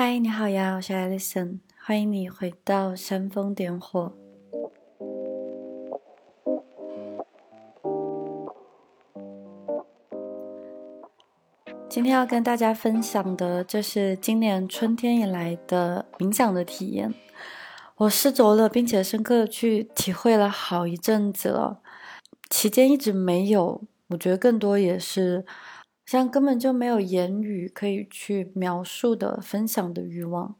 嗨，你好呀，我是 Alison，欢迎你回到煽风点火。今天要跟大家分享的，这是今年春天以来的冥想的体验。我试着了，并且深刻的去体会了好一阵子了，期间一直没有，我觉得更多也是。像根本就没有言语可以去描述的分享的欲望，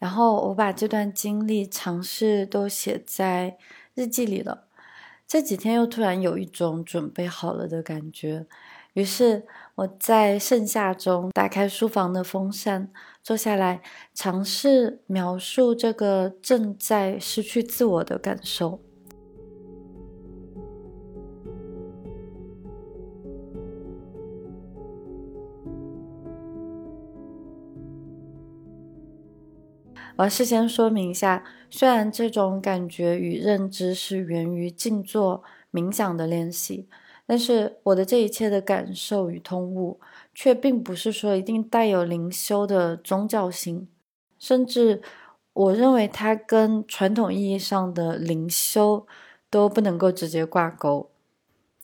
然后我把这段经历尝试都写在日记里了。这几天又突然有一种准备好了的感觉，于是我在盛夏中打开书房的风扇，坐下来尝试描述这个正在失去自我的感受。我要事先说明一下，虽然这种感觉与认知是源于静坐冥想的练习，但是我的这一切的感受与通悟，却并不是说一定带有灵修的宗教性，甚至我认为它跟传统意义上的灵修都不能够直接挂钩。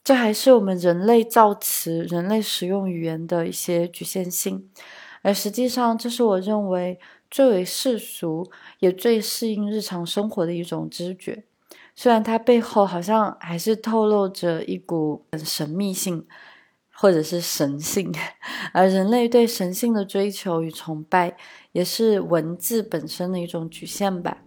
这还是我们人类造词、人类使用语言的一些局限性，而实际上，这是我认为。最为世俗，也最适应日常生活的一种知觉，虽然它背后好像还是透露着一股很神秘性，或者是神性，而人类对神性的追求与崇拜，也是文字本身的一种局限吧。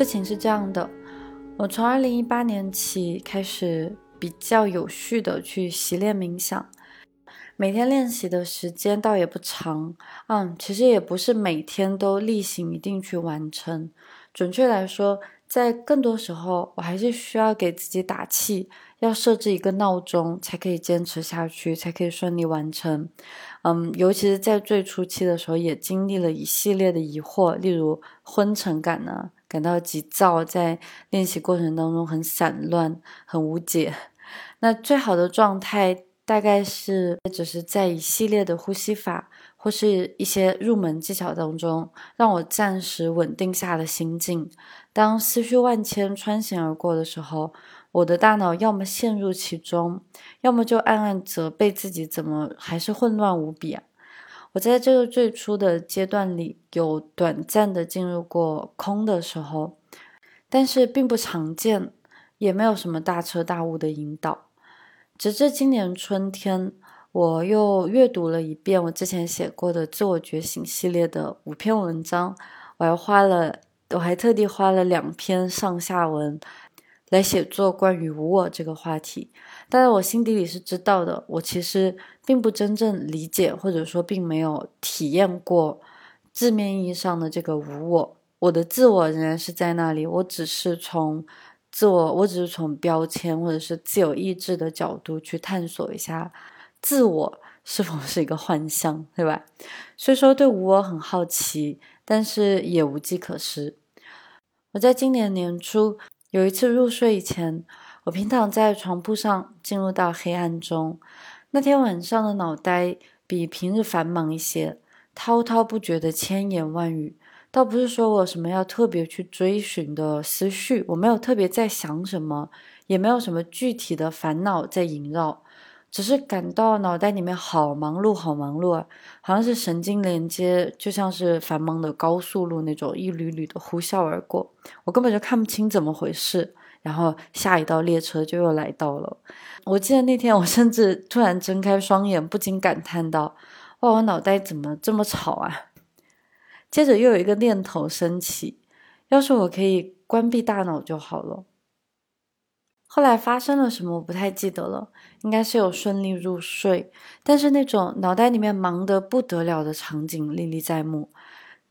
事情是这样的，我从二零一八年起开始比较有序的去习练冥想，每天练习的时间倒也不长，嗯，其实也不是每天都例行一定去完成。准确来说，在更多时候，我还是需要给自己打气，要设置一个闹钟，才可以坚持下去，才可以顺利完成。嗯，尤其是在最初期的时候，也经历了一系列的疑惑，例如昏沉感呢。感到急躁，在练习过程当中很散乱、很无解。那最好的状态大概是，只是在一系列的呼吸法或是一些入门技巧当中，让我暂时稳定下了心境。当思绪万千穿行而过的时候，我的大脑要么陷入其中，要么就暗暗责备自己，怎么还是混乱无比啊？我在这个最初的阶段里，有短暂的进入过空的时候，但是并不常见，也没有什么大彻大悟的引导。直至今年春天，我又阅读了一遍我之前写过的自我觉醒系列的五篇文章，我还花了，我还特地花了两篇上下文。来写作关于无我这个话题，但是我心底里是知道的，我其实并不真正理解，或者说并没有体验过字面意义上的这个无我。我的自我仍然是在那里，我只是从自我，我只是从标签或者是自由意志的角度去探索一下自我是否是一个幻象，对吧？所以说对无我很好奇，但是也无计可施。我在今年年初。有一次入睡以前，我平躺在床铺上，进入到黑暗中。那天晚上的脑袋比平日繁忙一些，滔滔不绝的千言万语。倒不是说我有什么要特别去追寻的思绪，我没有特别在想什么，也没有什么具体的烦恼在萦绕。只是感到脑袋里面好忙碌，好忙碌啊，好像是神经连接，就像是繁忙的高速路那种一缕缕的呼啸而过，我根本就看不清怎么回事。然后下一道列车就又来到了。我记得那天我甚至突然睁开双眼，不禁感叹道：“哇，我脑袋怎么这么吵啊？”接着又有一个念头升起：要是我可以关闭大脑就好了。后来发生了什么，我不太记得了。应该是有顺利入睡，但是那种脑袋里面忙得不得了的场景历历在目。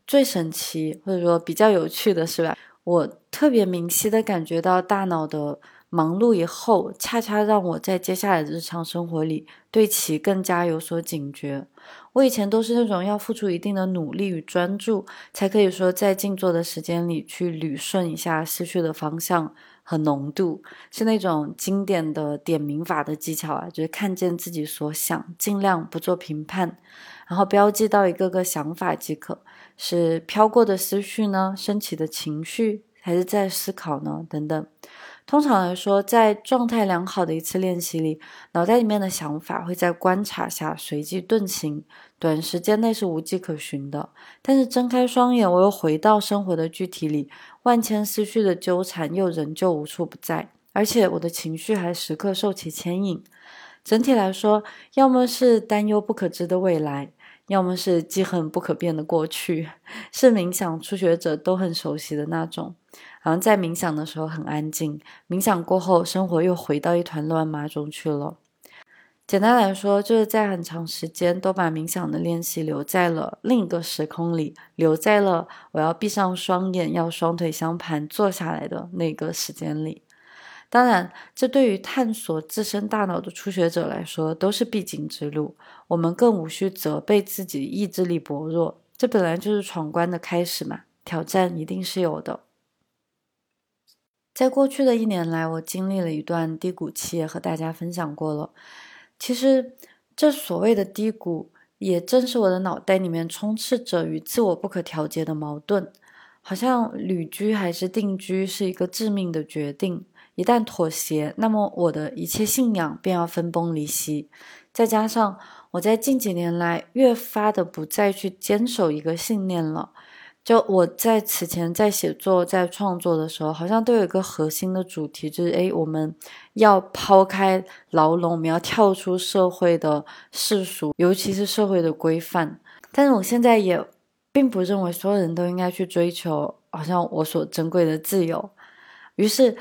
最神奇或者说比较有趣的是吧？我特别明晰的感觉到大脑的忙碌以后，恰恰让我在接下来的日常生活里对其更加有所警觉。我以前都是那种要付出一定的努力与专注，才可以说在静坐的时间里去捋顺一下思绪的方向和浓度，是那种经典的点名法的技巧啊，就是看见自己所想，尽量不做评判，然后标记到一个个想法即可。是飘过的思绪呢？升起的情绪，还是在思考呢？等等。通常来说，在状态良好的一次练习里，脑袋里面的想法会在观察下随即遁形，短时间内是无迹可寻的。但是睁开双眼，我又回到生活的具体里，万千思绪的纠缠又仍旧无处不在，而且我的情绪还时刻受其牵引。整体来说，要么是担忧不可知的未来。要么是记恨不可变的过去，是冥想初学者都很熟悉的那种。好像在冥想的时候很安静，冥想过后生活又回到一团乱麻中去了。简单来说，就是在很长时间都把冥想的练习留在了另一个时空里，留在了我要闭上双眼，要双腿相盘坐下来的那个时间里。当然，这对于探索自身大脑的初学者来说都是必经之路。我们更无需责备自己意志力薄弱，这本来就是闯关的开始嘛。挑战一定是有的。在过去的一年来，我经历了一段低谷期，也和大家分享过了。其实，这所谓的低谷，也正是我的脑袋里面充斥着与自我不可调节的矛盾，好像旅居还是定居是一个致命的决定。一旦妥协，那么我的一切信仰便要分崩离析。再加上我在近几年来越发的不再去坚守一个信念了。就我在此前在写作、在创作的时候，好像都有一个核心的主题，就是诶，我们要抛开牢笼，我们要跳出社会的世俗，尤其是社会的规范。但是我现在也并不认为所有人都应该去追求，好像我所珍贵的自由。于是。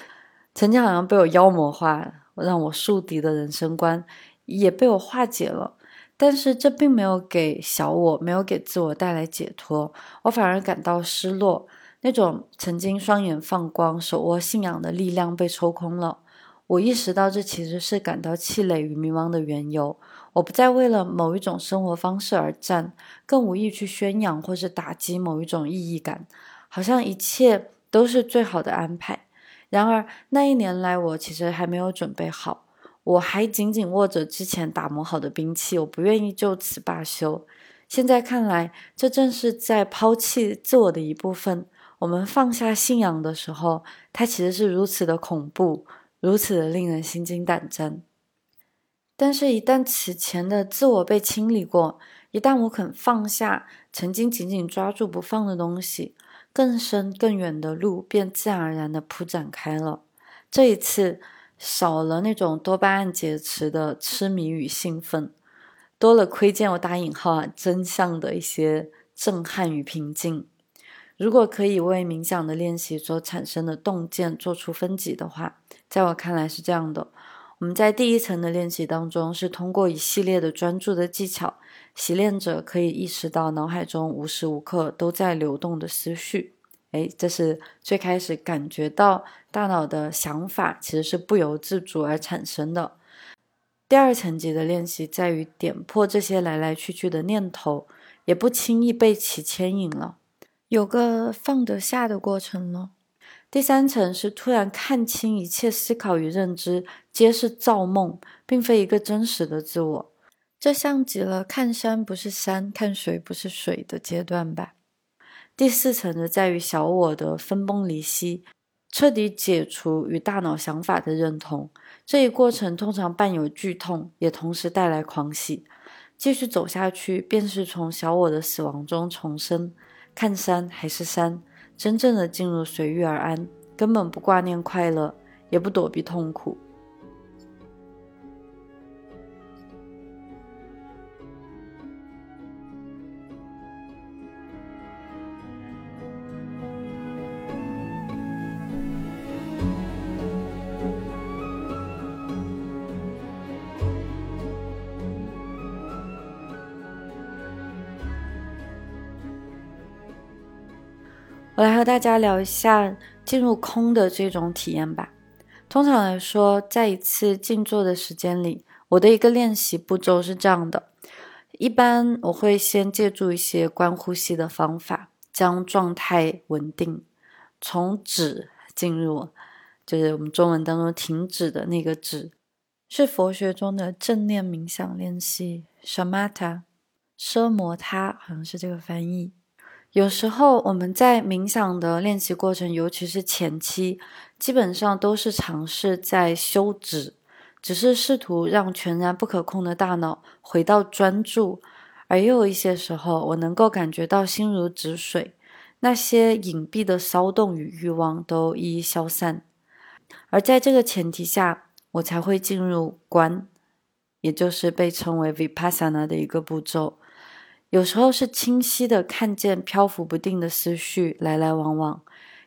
曾经好像被我妖魔化，让我树敌的人生观也被我化解了，但是这并没有给小我，没有给自我带来解脱，我反而感到失落。那种曾经双眼放光、手握信仰的力量被抽空了。我意识到这其实是感到气馁与迷茫的缘由。我不再为了某一种生活方式而战，更无意去宣扬或是打击某一种意义感，好像一切都是最好的安排。然而那一年来，我其实还没有准备好，我还紧紧握着之前打磨好的兵器，我不愿意就此罢休。现在看来，这正是在抛弃自我的一部分。我们放下信仰的时候，它其实是如此的恐怖，如此的令人心惊胆战。但是，一旦此前的自我被清理过，一旦我肯放下曾经紧紧抓住不放的东西。更深更远的路便自然而然地铺展开了。这一次少了那种多巴胺劫持的痴迷与兴奋，多了窥见我打引号啊真相的一些震撼与平静。如果可以为冥想的练习所产生的洞见做出分级的话，在我看来是这样的：我们在第一层的练习当中，是通过一系列的专注的技巧。习练者可以意识到脑海中无时无刻都在流动的思绪，哎，这是最开始感觉到大脑的想法其实是不由自主而产生的。第二层级的练习在于点破这些来来去去的念头，也不轻易被其牵引了，有个放得下的过程了。第三层是突然看清一切思考与认知皆是造梦，并非一个真实的自我。这像极了看山不是山，看水不是水的阶段吧。第四层的在于小我的分崩离析，彻底解除与大脑想法的认同。这一过程通常伴有剧痛，也同时带来狂喜。继续走下去，便是从小我的死亡中重生。看山还是山，真正的进入随遇而安，根本不挂念快乐，也不躲避痛苦。大家聊一下进入空的这种体验吧。通常来说，在一次静坐的时间里，我的一个练习步骤是这样的：一般我会先借助一些观呼吸的方法，将状态稳定，从止进入，就是我们中文当中停止的那个止，是佛学中的正念冥想练习 s h a m a t a 奢摩他，好像是这个翻译。有时候我们在冥想的练习过程，尤其是前期，基本上都是尝试在休止，只是试图让全然不可控的大脑回到专注。而又有一些时候，我能够感觉到心如止水，那些隐蔽的骚动与欲望都一一消散。而在这个前提下，我才会进入观，也就是被称为 vipassana 的一个步骤。有时候是清晰的看见漂浮不定的思绪来来往往，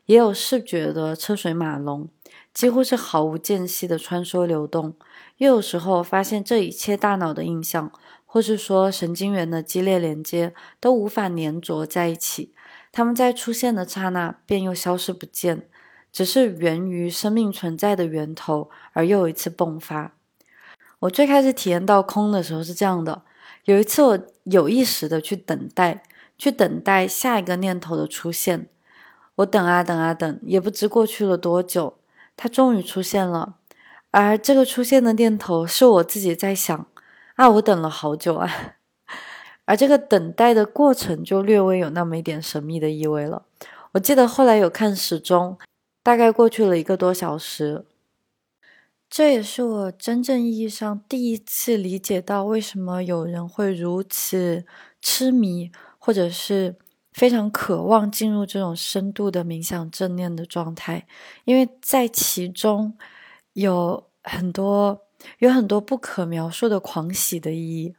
也有视觉的车水马龙，几乎是毫无间隙的穿梭流动。又有时候发现这一切大脑的印象，或是说神经元的激烈连接，都无法粘着在一起。它们在出现的刹那便又消失不见，只是源于生命存在的源头而又一次迸发。我最开始体验到空的时候是这样的。有一次，我有意识的去等待，去等待下一个念头的出现。我等啊等啊等，也不知过去了多久，它终于出现了。而这个出现的念头是我自己在想：啊，我等了好久啊。而这个等待的过程就略微有那么一点神秘的意味了。我记得后来有看时钟，大概过去了一个多小时。这也是我真正意义上第一次理解到，为什么有人会如此痴迷，或者是非常渴望进入这种深度的冥想正念的状态，因为在其中有很多有很多不可描述的狂喜的意义。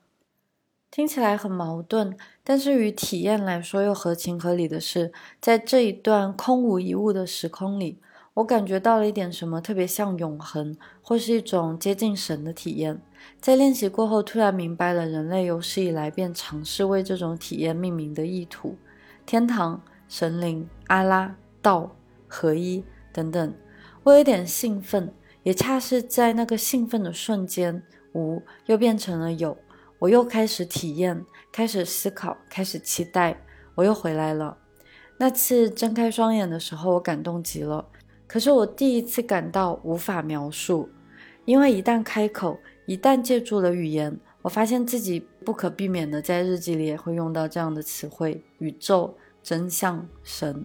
听起来很矛盾，但是与体验来说又合情合理的是，在这一段空无一物的时空里。我感觉到了一点什么，特别像永恒，或是一种接近神的体验。在练习过后，突然明白了人类有史以来便尝试为这种体验命名的意图：天堂、神灵、阿拉、道、合一等等。我有点兴奋，也恰是在那个兴奋的瞬间，无又变成了有。我又开始体验，开始思考，开始期待。我又回来了。那次睁开双眼的时候，我感动极了。可是我第一次感到无法描述，因为一旦开口，一旦借助了语言，我发现自己不可避免的在日记里也会用到这样的词汇：宇宙、真相、神。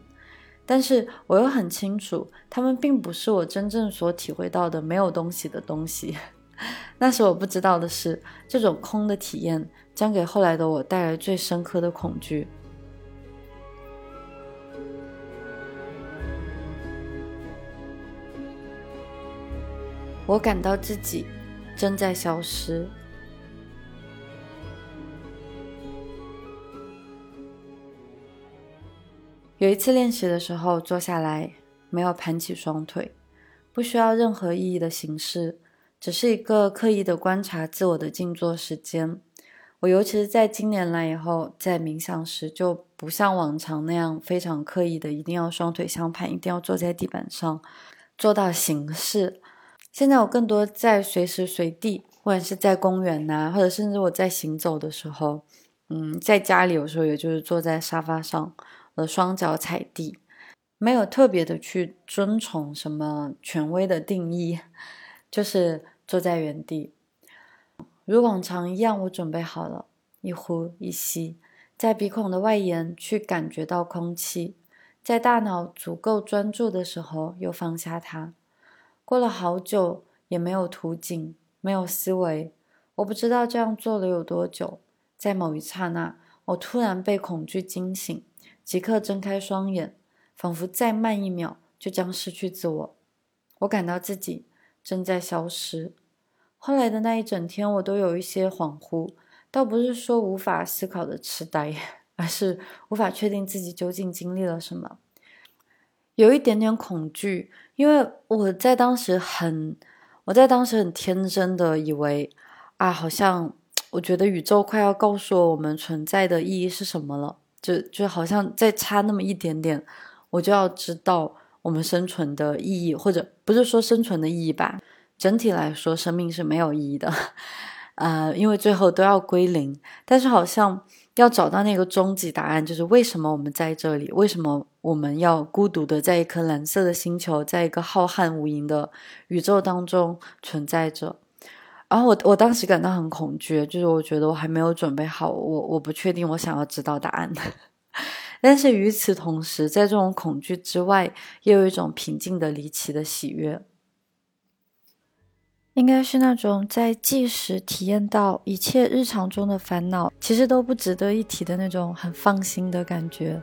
但是我又很清楚，他们并不是我真正所体会到的没有东西的东西。那时我不知道的是，这种空的体验将给后来的我带来最深刻的恐惧。我感到自己正在消失。有一次练习的时候，坐下来，没有盘起双腿，不需要任何意义的形式，只是一个刻意的观察自我的静坐时间。我尤其是在今年来以后，在冥想时就不像往常那样非常刻意的，一定要双腿相盘，一定要坐在地板上，做到形式。现在我更多在随时随地，或者是在公园呐，或者甚至我在行走的时候，嗯，在家里有时候也就是坐在沙发上，我的双脚踩地，没有特别的去遵从什么权威的定义，就是坐在原地，如往常一样，我准备好了，一呼一吸，在鼻孔的外沿去感觉到空气，在大脑足够专注的时候，又放下它。过了好久，也没有图景，没有思维。我不知道这样做了有多久。在某一刹那，我突然被恐惧惊醒，即刻睁开双眼，仿佛再慢一秒就将失去自我。我感到自己正在消失。后来的那一整天，我都有一些恍惚，倒不是说无法思考的痴呆，而是无法确定自己究竟经历了什么。有一点点恐惧，因为我在当时很，我在当时很天真的以为，啊，好像我觉得宇宙快要告诉我我们存在的意义是什么了，就就好像再差那么一点点，我就要知道我们生存的意义，或者不是说生存的意义吧？整体来说，生命是没有意义的，呃，因为最后都要归零。但是好像要找到那个终极答案，就是为什么我们在这里？为什么我们要孤独的在一颗蓝色的星球，在一个浩瀚无垠的宇宙当中存在着？然后我我当时感到很恐惧，就是我觉得我还没有准备好，我我不确定我想要知道答案。但是与此同时，在这种恐惧之外，也有一种平静的离奇的喜悦，应该是那种在即时体验到一切日常中的烦恼其实都不值得一提的那种很放心的感觉。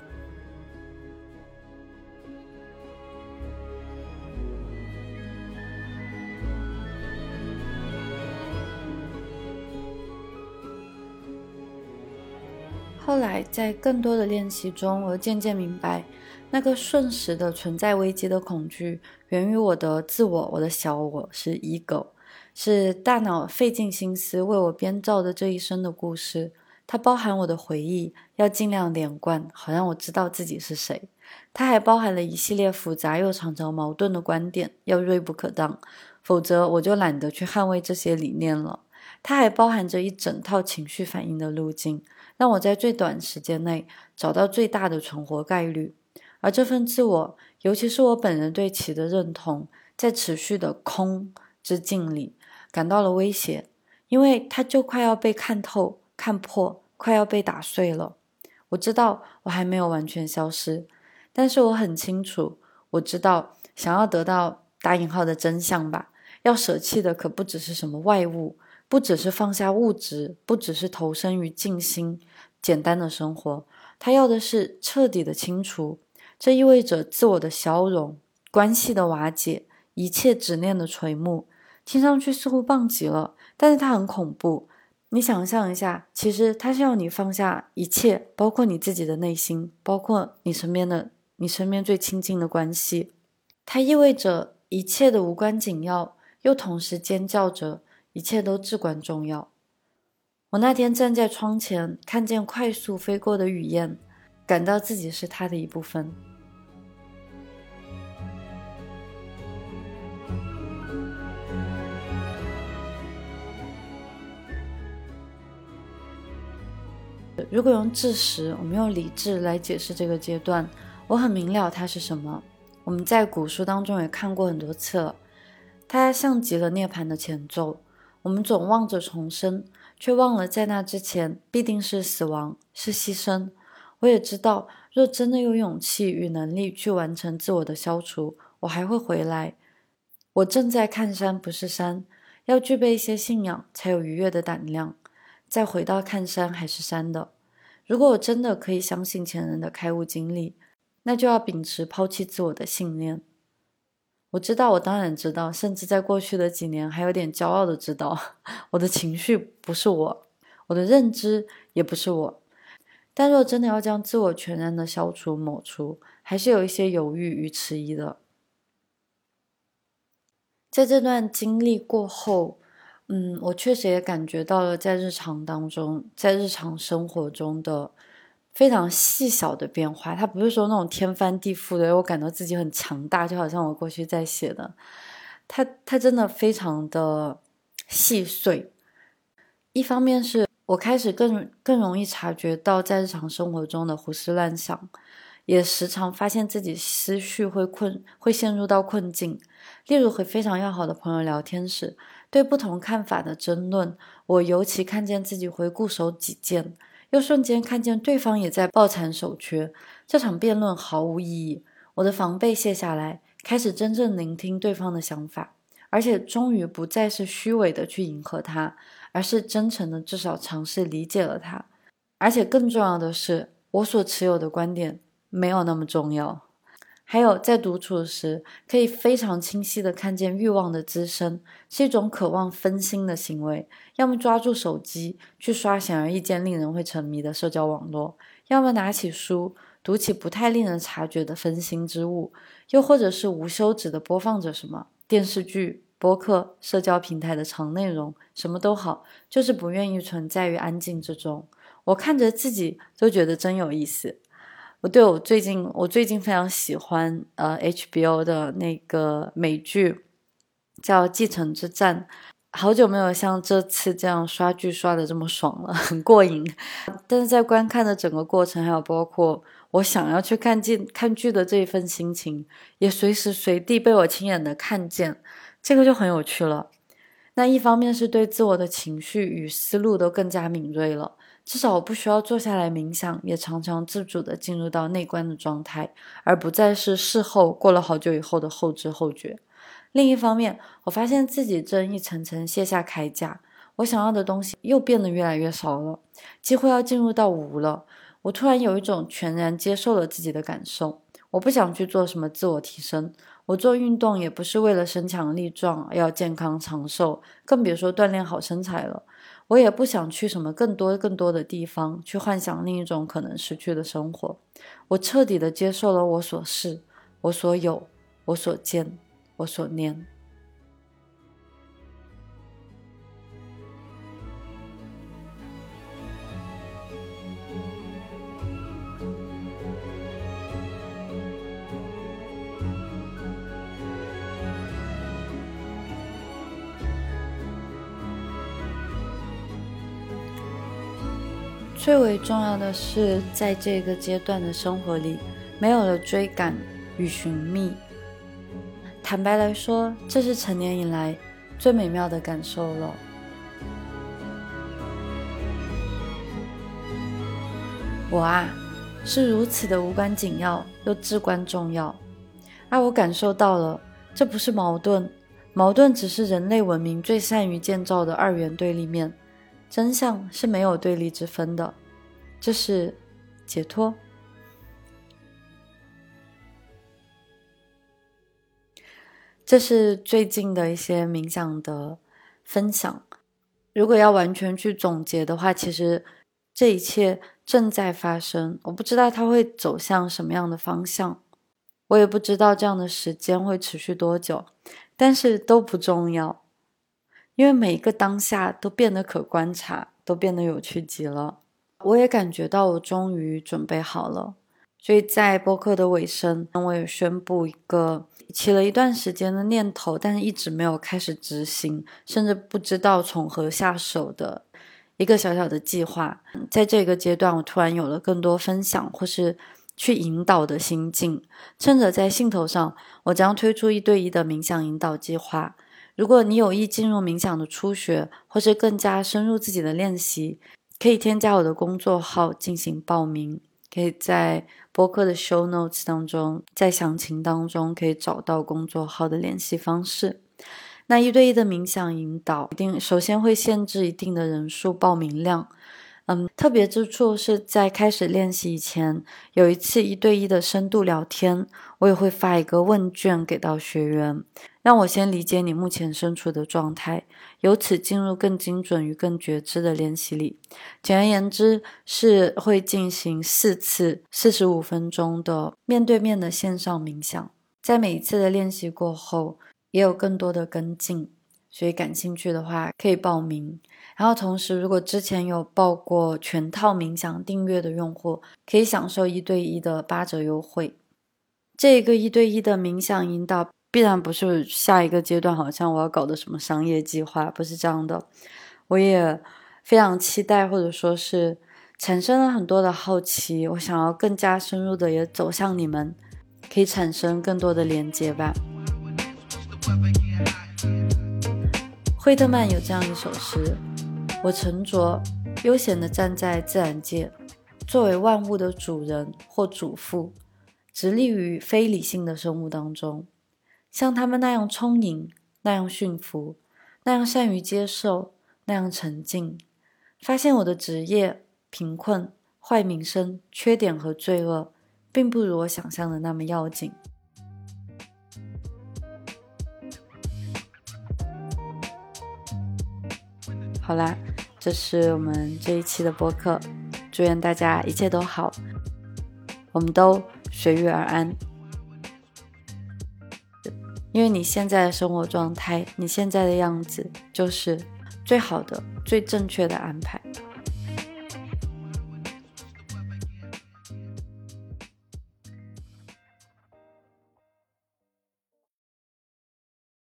后来，在更多的练习中，我渐渐明白，那个瞬时的存在危机的恐惧，源于我的自我，我的小我是 ego，是大脑费尽心思为我编造的这一生的故事。它包含我的回忆，要尽量连贯，好让我知道自己是谁。它还包含了一系列复杂又常常矛盾的观点，要锐不可当，否则我就懒得去捍卫这些理念了。它还包含着一整套情绪反应的路径。让我在最短时间内找到最大的存活概率，而这份自我，尤其是我本人对其的认同，在持续的空之境里感到了威胁，因为它就快要被看透、看破，快要被打碎了。我知道我还没有完全消失，但是我很清楚，我知道想要得到打引号的真相吧，要舍弃的可不只是什么外物。不只是放下物质，不只是投身于静心、简单的生活，他要的是彻底的清除。这意味着自我的消融、关系的瓦解、一切执念的垂暮。听上去似乎棒极了，但是它很恐怖。你想象一下，其实它是要你放下一切，包括你自己的内心，包括你身边的、你身边最亲近的关系。它意味着一切的无关紧要，又同时尖叫着。一切都至关重要。我那天站在窗前，看见快速飞过的雨燕，感到自己是它的一部分。如果用智识，我们用理智来解释这个阶段，我很明了它是什么。我们在古书当中也看过很多次了，它像极了涅槃的前奏。我们总望着重生，却忘了在那之前必定是死亡，是牺牲。我也知道，若真的有勇气与能力去完成自我的消除，我还会回来。我正在看山，不是山。要具备一些信仰，才有愉悦的胆量，再回到看山还是山的。如果我真的可以相信前人的开悟经历，那就要秉持抛弃自我的信念。我知道，我当然知道，甚至在过去的几年还有点骄傲的知道，我的情绪不是我，我的认知也不是我。但若真的要将自我全然的消除抹除，还是有一些犹豫与迟疑的。在这段经历过后，嗯，我确实也感觉到了在日常当中，在日常生活中的。非常细小的变化，它不是说那种天翻地覆的，我感到自己很强大，就好像我过去在写的，它它真的非常的细碎。一方面是我开始更更容易察觉到在日常生活中的胡思乱想，也时常发现自己思绪会困，会陷入到困境。例如和非常要好的朋友聊天时，对不同看法的争论，我尤其看见自己会固守己见。又瞬间看见对方也在抱残守缺，这场辩论毫无意义。我的防备卸下来，开始真正聆听对方的想法，而且终于不再是虚伪的去迎合他，而是真诚的至少尝试理解了他。而且更重要的是，我所持有的观点没有那么重要。还有，在独处时，可以非常清晰的看见欲望的滋生，是一种渴望分心的行为。要么抓住手机去刷显而易见令人会沉迷的社交网络，要么拿起书读起不太令人察觉的分心之物，又或者是无休止的播放着什么电视剧、播客、社交平台的长内容，什么都好，就是不愿意存在于安静之中。我看着自己都觉得真有意思。我对我最近我最近非常喜欢呃 HBO 的那个美剧叫《继承之战》，好久没有像这次这样刷剧刷的这么爽了，很过瘾。但是在观看的整个过程，还有包括我想要去看剧看剧的这一份心情，也随时随地被我亲眼的看见，这个就很有趣了。那一方面是对自我的情绪与思路都更加敏锐了。至少我不需要坐下来冥想，也常常自主的进入到内观的状态，而不再是事后过了好久以后的后知后觉。另一方面，我发现自己正一层层卸下铠甲，我想要的东西又变得越来越少了，几乎要进入到无了。我突然有一种全然接受了自己的感受，我不想去做什么自我提升，我做运动也不是为了身强力壮，要健康长寿，更别说锻炼好身材了。我也不想去什么更多更多的地方，去幻想另一种可能失去的生活。我彻底的接受了我所是，我所有，我所见，我所念。最为重要的是，在这个阶段的生活里，没有了追赶与寻觅。坦白来说，这是成年以来最美妙的感受了。我啊，是如此的无关紧要又至关重要。而我感受到了，这不是矛盾，矛盾只是人类文明最善于建造的二元对立面。真相是没有对立之分的，这是解脱。这是最近的一些冥想的分享。如果要完全去总结的话，其实这一切正在发生。我不知道它会走向什么样的方向，我也不知道这样的时间会持续多久，但是都不重要。因为每一个当下都变得可观察，都变得有趣极了。我也感觉到我终于准备好了，所以在播客的尾声，我也宣布一个起了一段时间的念头，但是一直没有开始执行，甚至不知道从何下手的一个小小的计划。在这个阶段，我突然有了更多分享或是去引导的心境。趁着在兴头上，我将推出一对一的冥想引导计划。如果你有意进入冥想的初学，或是更加深入自己的练习，可以添加我的工作号进行报名。可以在播客的 show notes 当中，在详情当中可以找到工作号的联系方式。那一对一的冥想引导，一定首先会限制一定的人数报名量。嗯，特别之处是在开始练习以前，有一次一对一的深度聊天，我也会发一个问卷给到学员，让我先理解你目前身处的状态，由此进入更精准与更觉知的练习里。简而言之，是会进行四次四十五分钟的面对面的线上冥想，在每一次的练习过后，也有更多的跟进，所以感兴趣的话可以报名。然后同时，如果之前有报过全套冥想订阅的用户，可以享受一对一的八折优惠。这个一对一的冥想引导，必然不是下一个阶段，好像我要搞的什么商业计划，不是这样的。我也非常期待，或者说是产生了很多的好奇，我想要更加深入的也走向你们，可以产生更多的连接吧。惠特曼有这样一首诗。我沉着、悠闲地站在自然界，作为万物的主人或主妇，直立于非理性的生物当中，像他们那样充盈、那样驯服、那样善于接受、那样沉静，发现我的职业、贫困、坏名声、缺点和罪恶，并不如我想象的那么要紧。好啦。这是我们这一期的播客，祝愿大家一切都好，我们都随遇而安。因为你现在的生活状态，你现在的样子，就是最好的、最正确的安排。